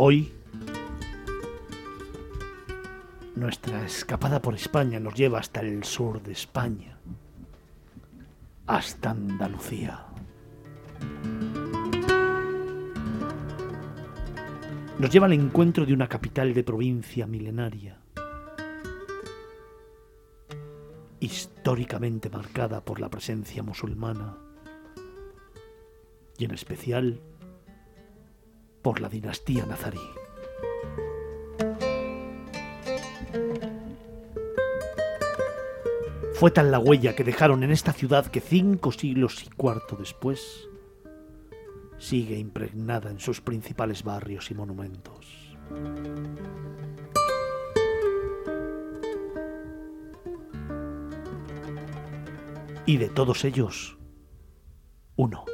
Hoy, nuestra escapada por España nos lleva hasta el sur de España, hasta Andalucía. Nos lleva al encuentro de una capital de provincia milenaria, históricamente marcada por la presencia musulmana y en especial por la dinastía nazarí. Fue tal la huella que dejaron en esta ciudad que cinco siglos y cuarto después sigue impregnada en sus principales barrios y monumentos. Y de todos ellos, uno.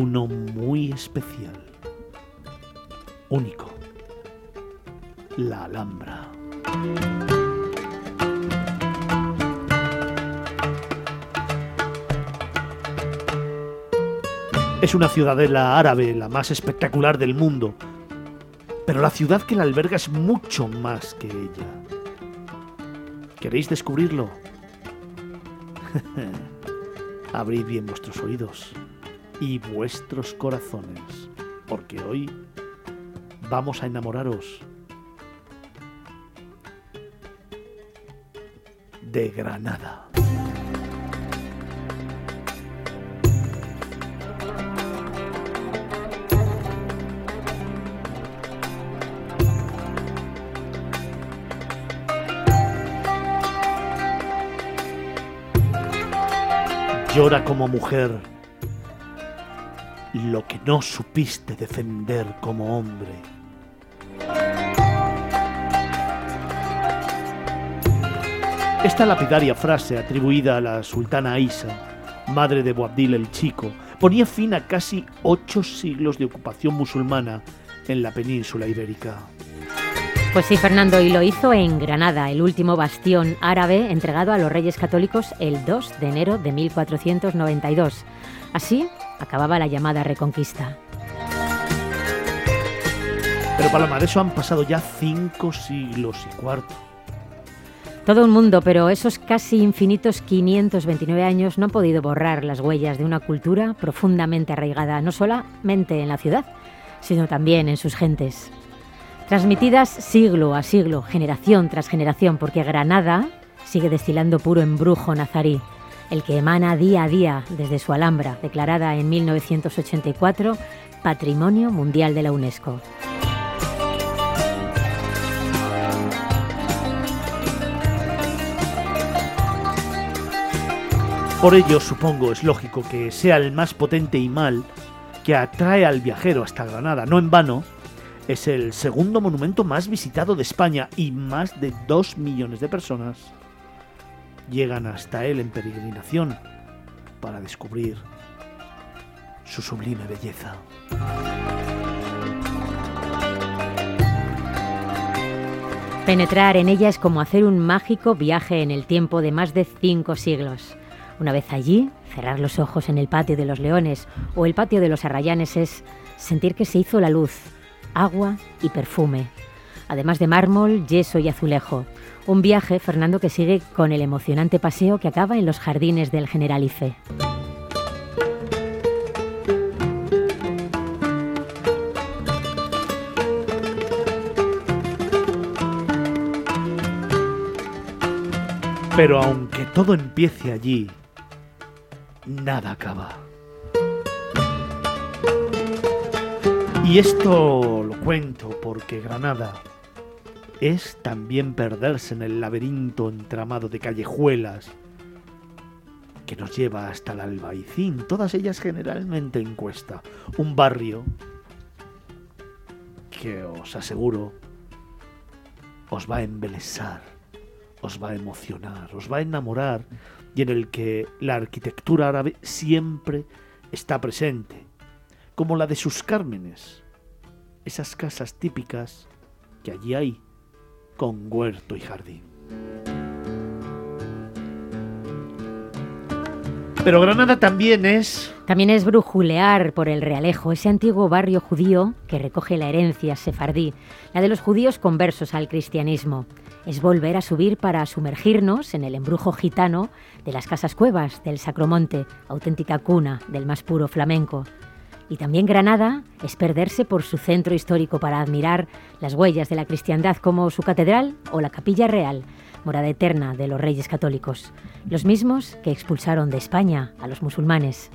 Uno muy especial. Único. La Alhambra. Es una ciudadela árabe, la más espectacular del mundo, pero la ciudad que la alberga es mucho más que ella. ¿Queréis descubrirlo? Abrid bien vuestros oídos y vuestros corazones, porque hoy vamos a enamoraros de Granada. Llora como mujer lo que no supiste defender como hombre. Esta lapidaria frase atribuida a la sultana Aisa, madre de Boabdil el Chico, ponía fin a casi ocho siglos de ocupación musulmana en la península ibérica. Pues sí, Fernando, y lo hizo en Granada, el último bastión árabe entregado a los reyes católicos el 2 de enero de 1492. Así acababa la llamada Reconquista. Pero Paloma, de eso han pasado ya cinco siglos y cuarto. Todo un mundo, pero esos casi infinitos 529 años no han podido borrar las huellas de una cultura profundamente arraigada no solamente en la ciudad, sino también en sus gentes. Transmitidas siglo a siglo, generación tras generación, porque Granada sigue destilando puro embrujo nazarí, el que emana día a día desde su Alhambra, declarada en 1984 Patrimonio Mundial de la UNESCO. Por ello, supongo, es lógico que sea el más potente y mal que atrae al viajero hasta Granada. No en vano, es el segundo monumento más visitado de España y más de dos millones de personas llegan hasta él en peregrinación para descubrir su sublime belleza. Penetrar en ella es como hacer un mágico viaje en el tiempo de más de cinco siglos. Una vez allí, cerrar los ojos en el patio de los leones o el patio de los arrayanes es sentir que se hizo la luz, agua y perfume, además de mármol, yeso y azulejo. Un viaje, Fernando, que sigue con el emocionante paseo que acaba en los jardines del Generalife. Pero aunque todo empiece allí, nada acaba. Y esto lo cuento porque Granada es también perderse en el laberinto entramado de callejuelas que nos lleva hasta el Albaicín, todas ellas generalmente en Cuesta, un barrio que os aseguro os va a embelesar, os va a emocionar, os va a enamorar y en el que la arquitectura árabe siempre está presente, como la de sus cármenes, esas casas típicas que allí hay con huerto y jardín. Pero Granada también es... También es brujulear por el Realejo, ese antiguo barrio judío que recoge la herencia sefardí, la de los judíos conversos al cristianismo. Es volver a subir para sumergirnos en el embrujo gitano de las casas cuevas del Sacromonte, auténtica cuna del más puro flamenco. Y también Granada es perderse por su centro histórico para admirar las huellas de la cristiandad como su catedral o la capilla real, morada eterna de los reyes católicos, los mismos que expulsaron de España a los musulmanes,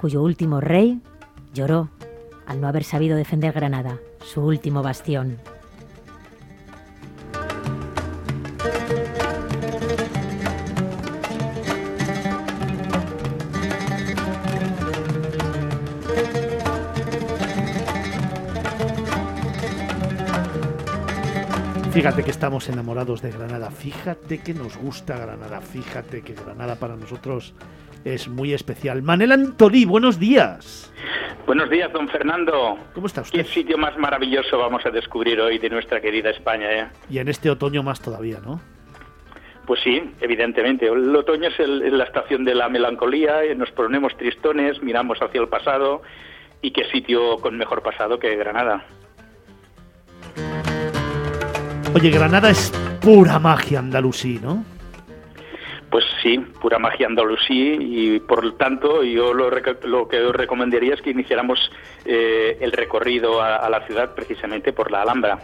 cuyo último rey lloró al no haber sabido defender Granada, su último bastión. Fíjate que estamos enamorados de Granada, fíjate que nos gusta Granada, fíjate que Granada para nosotros es muy especial. Manel Antolí, buenos días. Buenos días, don Fernando. ¿Cómo está usted? ¿Qué sitio más maravilloso vamos a descubrir hoy de nuestra querida España? Eh? Y en este otoño más todavía, ¿no? Pues sí, evidentemente. El otoño es, es la estación de la melancolía, nos ponemos tristones, miramos hacia el pasado y qué sitio con mejor pasado que Granada. Oye, Granada es pura magia andalusí, ¿no? Pues sí, pura magia andalusí y por lo tanto yo lo, que os recomendaría es que iniciáramos eh, el recorrido a, a la ciudad precisamente por la Alhambra.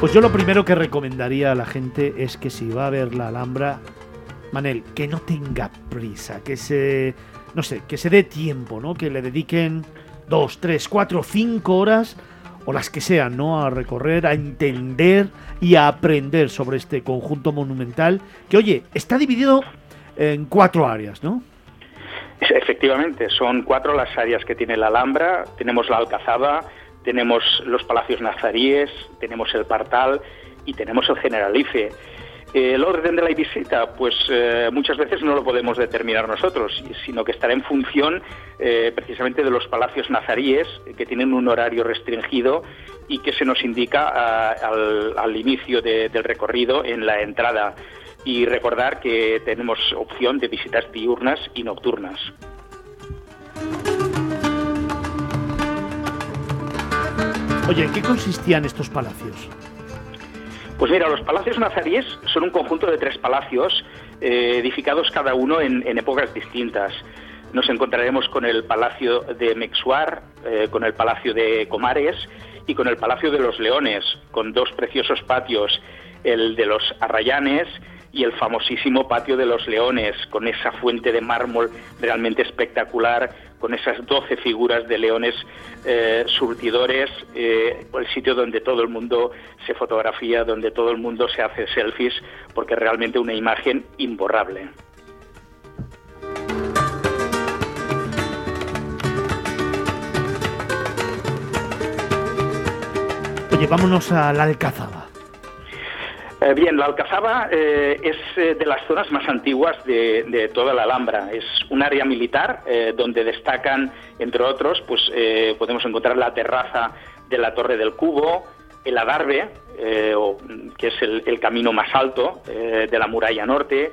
Pues yo lo primero que recomendaría a la gente es que si va a ver la Alhambra, Manel, que no tenga prisa, que se, no sé, que se dé tiempo, ¿no? Que le dediquen dos, tres, cuatro, cinco horas o las que sean, ¿no? A recorrer, a entender y a aprender sobre este conjunto monumental que, oye, está dividido en cuatro áreas, ¿no? Efectivamente, son cuatro las áreas que tiene la Alhambra. Tenemos la Alcazaba, tenemos los palacios nazaríes, tenemos el Partal y tenemos el Generalife. El orden de la visita, pues eh, muchas veces no lo podemos determinar nosotros, sino que estará en función eh, precisamente de los palacios nazaríes, que tienen un horario restringido y que se nos indica al, inicio del recorrido en la entrada. Y recordar que tenemos opción de visitas diurnas y nocturnas. Oye, ¿en qué consistían estos palacios? Pues mira, los palacios nazaríes son un conjunto de tres palacios eh, edificados cada uno en, épocas distintas. Nos encontraremos con el Palacio de Mexuar, eh, con el Palacio de Comares y con el Palacio de los Leones, con dos preciosos patios, el de los Arrayanes y el famosísimo Patio de los Leones, con esa fuente de mármol realmente espectacular, con esas doce figuras de leones eh, surtidores, eh, el sitio donde todo el mundo se fotografía, donde todo el mundo se hace selfies, porque realmente una imagen imborrable. Oye, vámonos a la Alcazaba. Eh, bien, la Alcazaba eh, es eh, de las zonas más antiguas de, toda la Alhambra. Es un área militar donde destacan, entre otros, pues podemos encontrar la terraza de la Torre del Cubo, el Adarve, que es el, camino más alto de la muralla norte.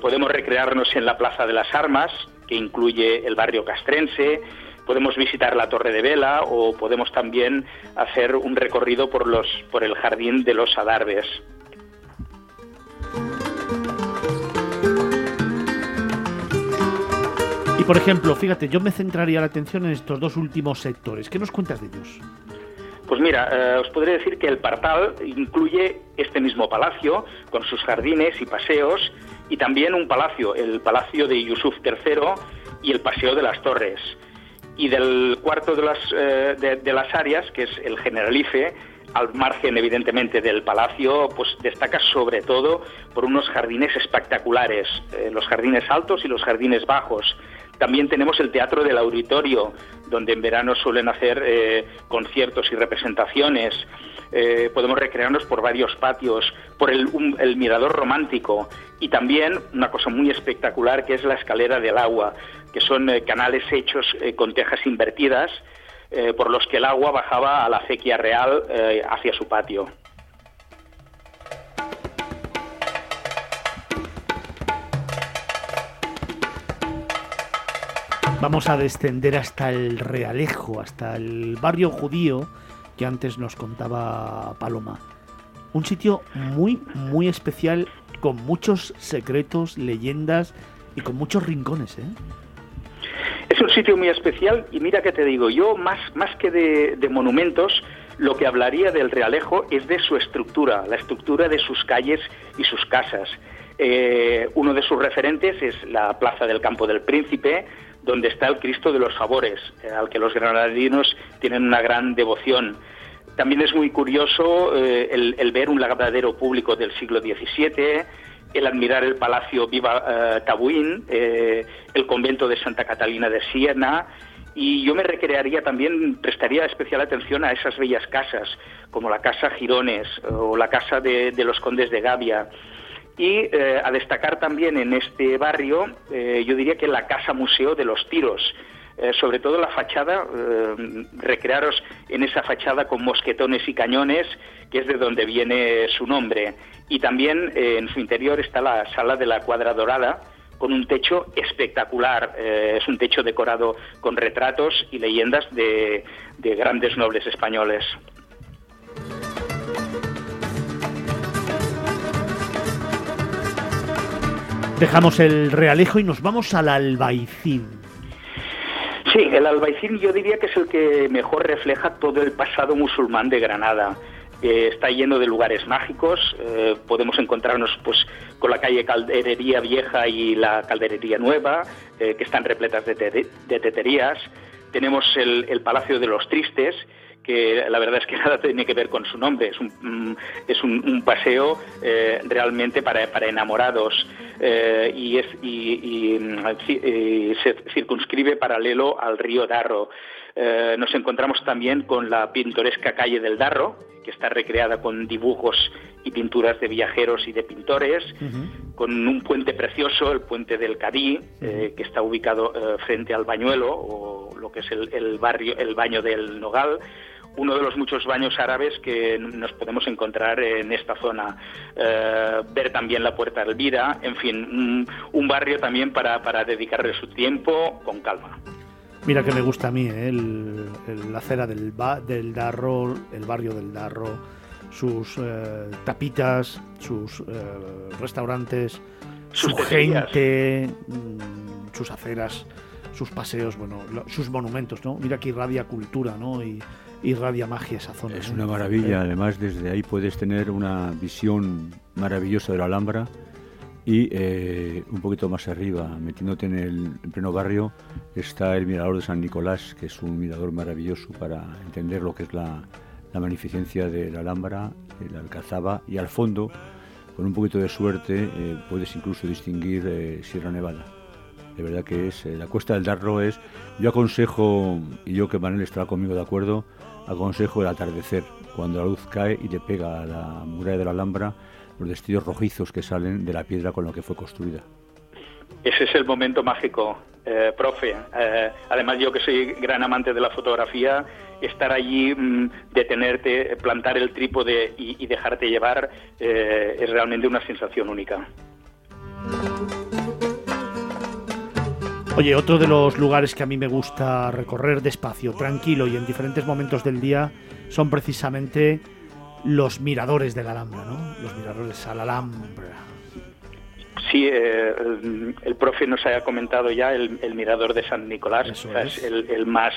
podemos recrearnos en la Plaza de las Armas, que incluye el barrio castrense podemos visitar la Torre de Vela o podemos también hacer un recorrido por, los, por el Jardín de los Adarves. Y por ejemplo, fíjate, yo me centraría la atención en estos dos últimos sectores. ¿Qué nos cuentas de ellos? Pues mira, eh, os podría decir que el Partal incluye este mismo palacio con sus jardines y paseos y también un palacio, el Palacio de Yusuf III y el Paseo de las Torres y del cuarto de las, eh, de, las áreas, que es el Generalife, al margen evidentemente del palacio, pues destaca sobre todo por unos jardines espectaculares, eh, los jardines altos y los jardines bajos. También tenemos el Teatro del Auditorio, donde en verano suelen hacer eh, conciertos y representaciones. Eh, podemos recrearnos por varios patios, por el, mirador romántico y también una cosa muy espectacular que es la escalera del agua, que son eh, canales hechos eh, con tejas invertidas por los que el agua bajaba a la acequia real hacia su patio. Vamos a descender hasta el Realejo, hasta el barrio judío que antes nos contaba Paloma. Un sitio muy, muy especial, con muchos secretos, leyendas y con muchos rincones, ¿eh? Es un sitio muy especial y mira que te digo, yo más, más que de, monumentos, lo que hablaría del Realejo es de su estructura, la estructura de sus calles y sus casas. Eh, uno de sus referentes es la Plaza del Campo del Príncipe, donde está el Cristo de los Favores, eh, al que los granadinos tienen una gran devoción. También es muy curioso eh, el, ver un lavadero público del siglo XVII, el admirar el Palacio Viva eh, Tabuín, el convento de Santa Catalina de Siena, y yo me recrearía también, prestaría especial atención a esas bellas casas, como la Casa Girones o la Casa de, de los Condes de Gavia. Y eh, a destacar también en este barrio, eh, yo diría que la Casa Museo de los Tiros, eh, sobre todo la fachada, recrearos en esa fachada con mosquetones y cañones, que es de donde viene su nombre. Y también en su interior está la Sala de la Cuadra Dorada, con un techo espectacular. es un techo decorado con retratos y leyendas de grandes nobles españoles. Dejamos el Realejo y nos vamos al Albaicín. Sí, el Albaicín yo diría que es el que mejor refleja todo el pasado musulmán de Granada. Eh, está lleno de lugares mágicos, eh, podemos encontrarnos pues con la calle Calderería Vieja y la Calderería Nueva, eh, que están repletas de, teterías. Tenemos el Palacio de los Tristes, que la verdad es que nada tiene que ver con su nombre, es un, mm, es un, paseo eh, realmente para, para enamorados eh, y, es, y, mm, se circunscribe paralelo al río Darro. Eh, nos encontramos también con la pintoresca calle del Darro, que está recreada con dibujos y pinturas de viajeros y de pintores, con un puente precioso, el puente del Cadí, que está ubicado frente al Bañuelo, o lo que es el, el barrio, el baño del Nogal, uno de los muchos baños árabes que nos podemos encontrar en esta zona. Eh, ver también la Puerta Elvira, en fin, un, barrio también para, para, dedicarle su tiempo con calma. Mira que me gusta a mí, ¿eh? la acera del, del Darro, el barrio del Darro, sus eh, tapitas, sus restaurantes, su gente, mm, sus aceras, sus paseos, bueno, sus monumentos, ¿no? Mira que irradia cultura, ¿no? Y, irradia magia esa zona. Es una maravilla, además desde ahí puedes tener una visión maravillosa de la Alhambra y eh, un poquito más arriba, metiéndote en el pleno barrio, está el Mirador de San Nicolás, que es un mirador maravilloso para entender lo que es la, magnificencia de la Alhambra, de la Alcazaba, y al fondo, con un poquito de suerte, eh, puedes incluso distinguir eh, Sierra Nevada. De verdad que es, la Cuesta del Darro es, yo aconsejo, y yo que Manuel estará conmigo de acuerdo, aconsejo el atardecer, cuando la luz cae y le pega a la muralla de la Alhambra los destellos rojizos que salen de la piedra con la que fue construida. Ese es el momento mágico, eh, profe. Eh, además, yo que soy gran amante de la fotografía, estar allí, mm, detenerte, plantar el trípode y, dejarte llevar eh, es realmente una sensación única. Oye, otro de los lugares que a mí me gusta recorrer despacio, tranquilo y en diferentes momentos del día son precisamente los miradores de la Alhambra, ¿no? Los miradores a la Alhambra. Sí, eh, el, profe nos haya comentado ya el, mirador de San Nicolás, es. el, más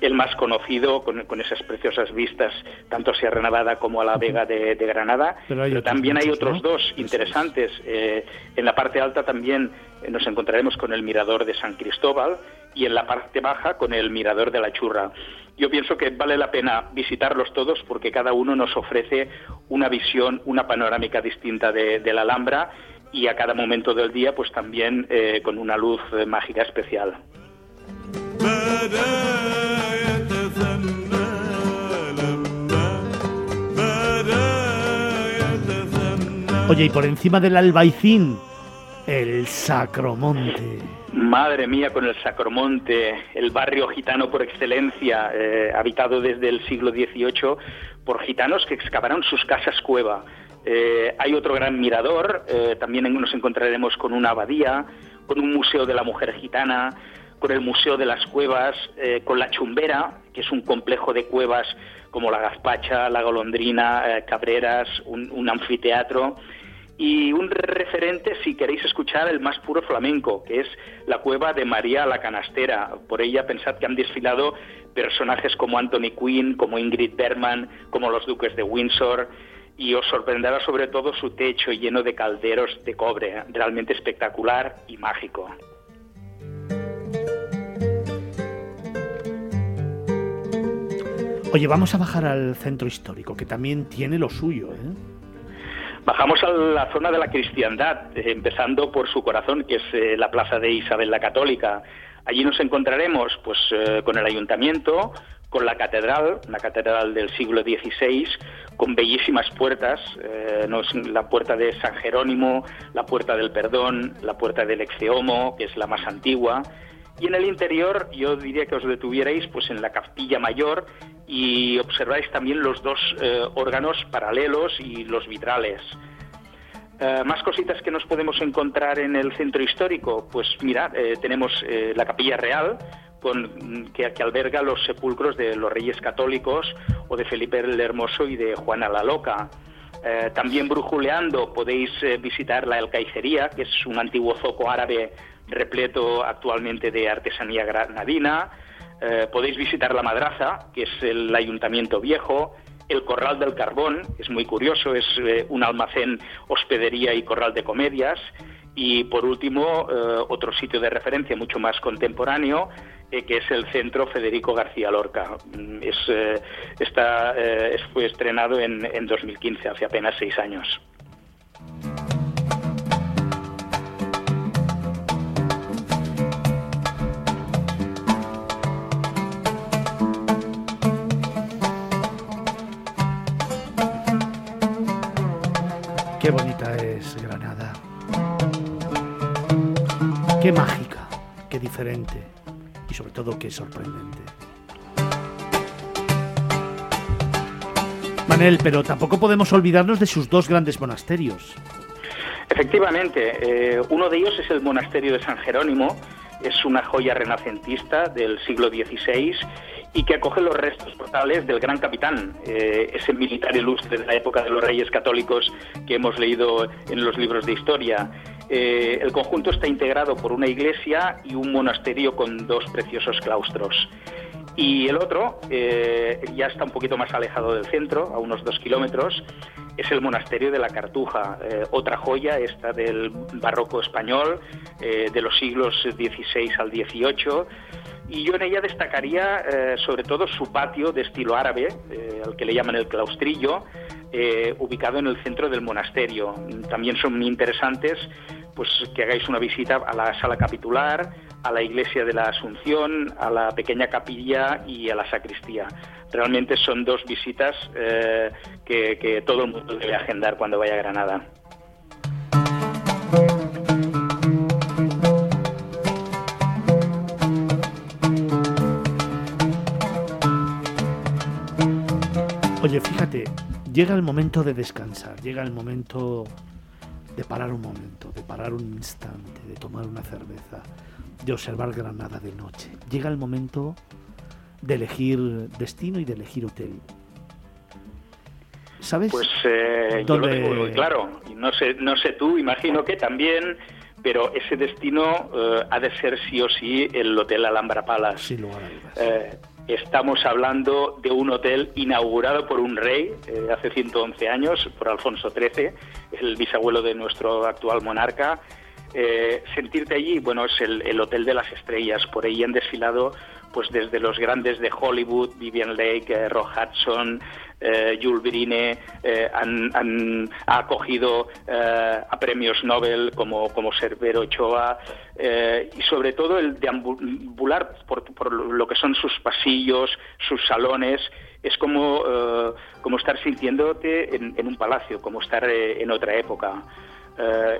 el más conocido con, esas preciosas vistas tanto a Sierra Nevada como a la Vega de, Granada. Pero, también hay otros dos interesantes. Eh, en la parte alta también eh, nos encontraremos con el mirador de San Cristóbal y en la parte baja con el mirador de la Churra. Yo pienso que vale la pena visitarlos todos porque cada uno nos ofrece una visión, una panorámica distinta de, la Alhambra y a cada momento del día pues también eh, con una luz eh, mágica especial. Oye, y por encima del albaicín, el Sacromonte. Madre mía, con el Sacromonte, el barrio gitano por excelencia, eh, habitado desde el siglo XVIII por gitanos que excavaron sus casas cueva. Eh, hay otro gran mirador, eh, también nos encontraremos con una abadía, con un museo de la mujer gitana, con el Museo de las Cuevas, eh, con la Chumbera, que es un complejo de cuevas como la Gazpacha, la Golondrina, Cabreras, un, anfiteatro y un referente si queréis escuchar el más puro flamenco, que es la cueva de María la Canastera. Por ella pensad que han desfilado personajes como Anthony Quinn, como Ingrid Bergman, como los duques de Windsor, y os sorprenderá sobre todo su techo lleno de calderos de cobre, realmente espectacular y mágico. Oye, vamos a bajar al centro histórico, que también tiene lo suyo. ¿eh? Bajamos a la zona de la cristiandad, eh, empezando por su corazón, que es eh, la plaza de Isabel la Católica. Allí nos encontraremos pues, con el ayuntamiento, con la catedral, la catedral del siglo XVI, con bellísimas puertas, la puerta de San Jerónimo, la puerta del Perdón, la puerta del Exeomo, que es la más antigua, y en el interior yo diría que os detuvierais pues en la capilla mayor y observáis también los dos eh, órganos paralelos y los vitrales. Eh, más cositas que nos podemos encontrar en el centro histórico, pues mira, eh, tenemos la capilla real, con, que, que, alberga los sepulcros de los reyes católicos o de Felipe el Hermoso y de Juana la Loca. también brujuleando podéis visitar la Alcaicería, que es un antiguo zoco árabe repleto actualmente de artesanía granadina. Eh, podéis visitar la Madraza, que es el ayuntamiento viejo, el Corral del Carbón, es muy curioso, es eh, un almacén, hospedería y corral de comedias. Y por último, eh, otro sitio de referencia mucho más contemporáneo, que es el Centro Federico García Lorca. Mm, es, está, fue estrenado en, en 2015, hace apenas seis años. Qué bonita es Granada. Qué mágica, qué diferente y sobre todo qué sorprendente. Manel, pero tampoco podemos olvidarnos de sus dos grandes monasterios. Efectivamente, eh, uno de ellos es el monasterio de San Jerónimo, es una joya renacentista del siglo XVI y que acoge los restos portales del gran capitán, eh, ese militar ilustre de la época de los reyes católicos que hemos leído en los libros de historia. Eh, el conjunto está integrado por una iglesia y un monasterio con dos preciosos claustros. Y el otro, eh, ya está un poquito más alejado del centro, a unos dos kilómetros, es el monasterio de la Cartuja, otra joya, esta del barroco español, de los siglos XVI al XVIII y yo en ella destacaría eh, sobre todo su patio de estilo árabe, eh, al que le llaman el claustrillo, eh, ubicado en el centro del monasterio. También son muy interesantes pues que hagáis una visita a la sala capitular, a la iglesia de la Asunción, a la pequeña capilla y a la sacristía. Realmente son dos visitas que, que todo el mundo debe agendar cuando vaya a Granada. Fíjate, llega el momento de descansar, llega el momento de parar un momento, de parar un instante, de tomar una cerveza, de observar Granada de noche. Llega el momento de elegir destino y de elegir hotel. ¿Sabes? Pues eh, yo lo tengo muy claro. No sé, no sé tú, imagino que también, pero ese destino eh, ha de ser sí o sí el Hotel Alhambra Palace. Sí, lo eh, Estamos hablando de un hotel inaugurado por un rey eh, hace 111 años, por Alfonso XIII, el bisabuelo de nuestro actual monarca. Eh, sentirte allí, bueno, es el, hotel de las estrellas. Por ahí han desfilado pues desde los grandes de Hollywood, Vivian Lake, eh, Hudson, eh, Jules eh, han, ha acogido eh, a premios Nobel como, como Cervero Ochoa y sobre todo el deambular por, por, lo que son sus pasillos, sus salones, es como, como estar sintiéndote en, un palacio, como estar en otra época.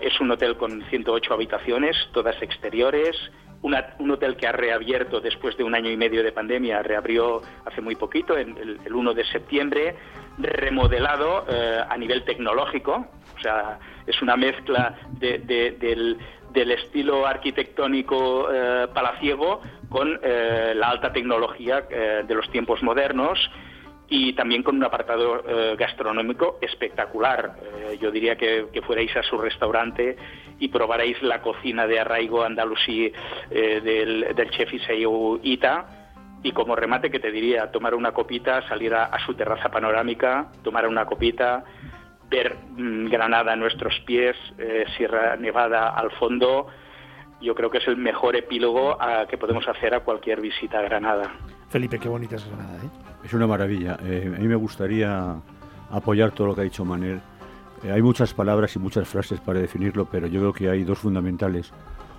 es un hotel con 108 habitaciones, todas exteriores, un hotel que ha reabierto después de un año y medio de pandemia, reabrió hace muy poquito, el, el 1 de septiembre, remodelado eh, a nivel tecnológico, o sea, es una mezcla de, del estilo arquitectónico eh, palaciego con eh, la alta tecnología de los tiempos modernos y también con un apartado gastronómico espectacular. yo diría que, fuerais a su restaurante y probaréis la cocina de arraigo andalusí del, del chef Iseo Ita y como remate que te diría, tomar una copita, salir a, su terraza panorámica, tomar una copita, ver mm, Granada a nuestros pies, eh, Sierra Nevada al fondo, yo creo que es el mejor epílogo que podemos hacer a cualquier visita a Granada. Felipe, qué bonita es Granada, ¿eh? Es una maravilla. Eh, a mí me gustaría apoyar todo lo que ha dicho Manel. hay muchas palabras y muchas frases para definirlo, pero yo creo que hay dos fundamentales.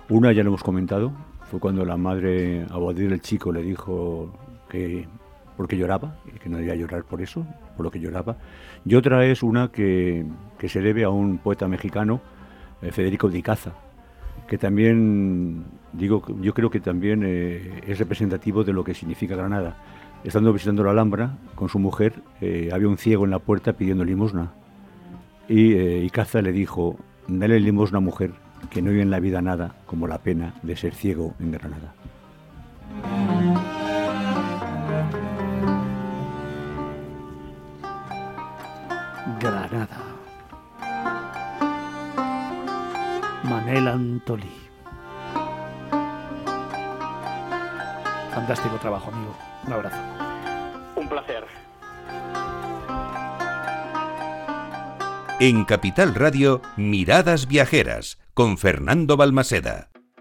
Una ya lo hemos comentado, fue cuando la madre Abadir el chico le dijo que porque lloraba, que no debía llorar por eso, por lo que lloraba. Y otra es una que, se debe a un poeta mexicano, eh, Federico de Icaza, que también, digo, yo creo que también eh, es representativo de lo que significa Granada. Estando visitando la Alhambra con su mujer, eh, había un ciego en la puerta pidiendo limosna. Y Icaza le dijo, dale limosna mujer, que no hay en la vida nada como la pena de ser ciego en Granada. Granada. Manel Antolí. Fantástico trabajo, amigo. Un abrazo. Un placer. En Capital Radio, Miradas Viajeras, con Fernando Balmaseda.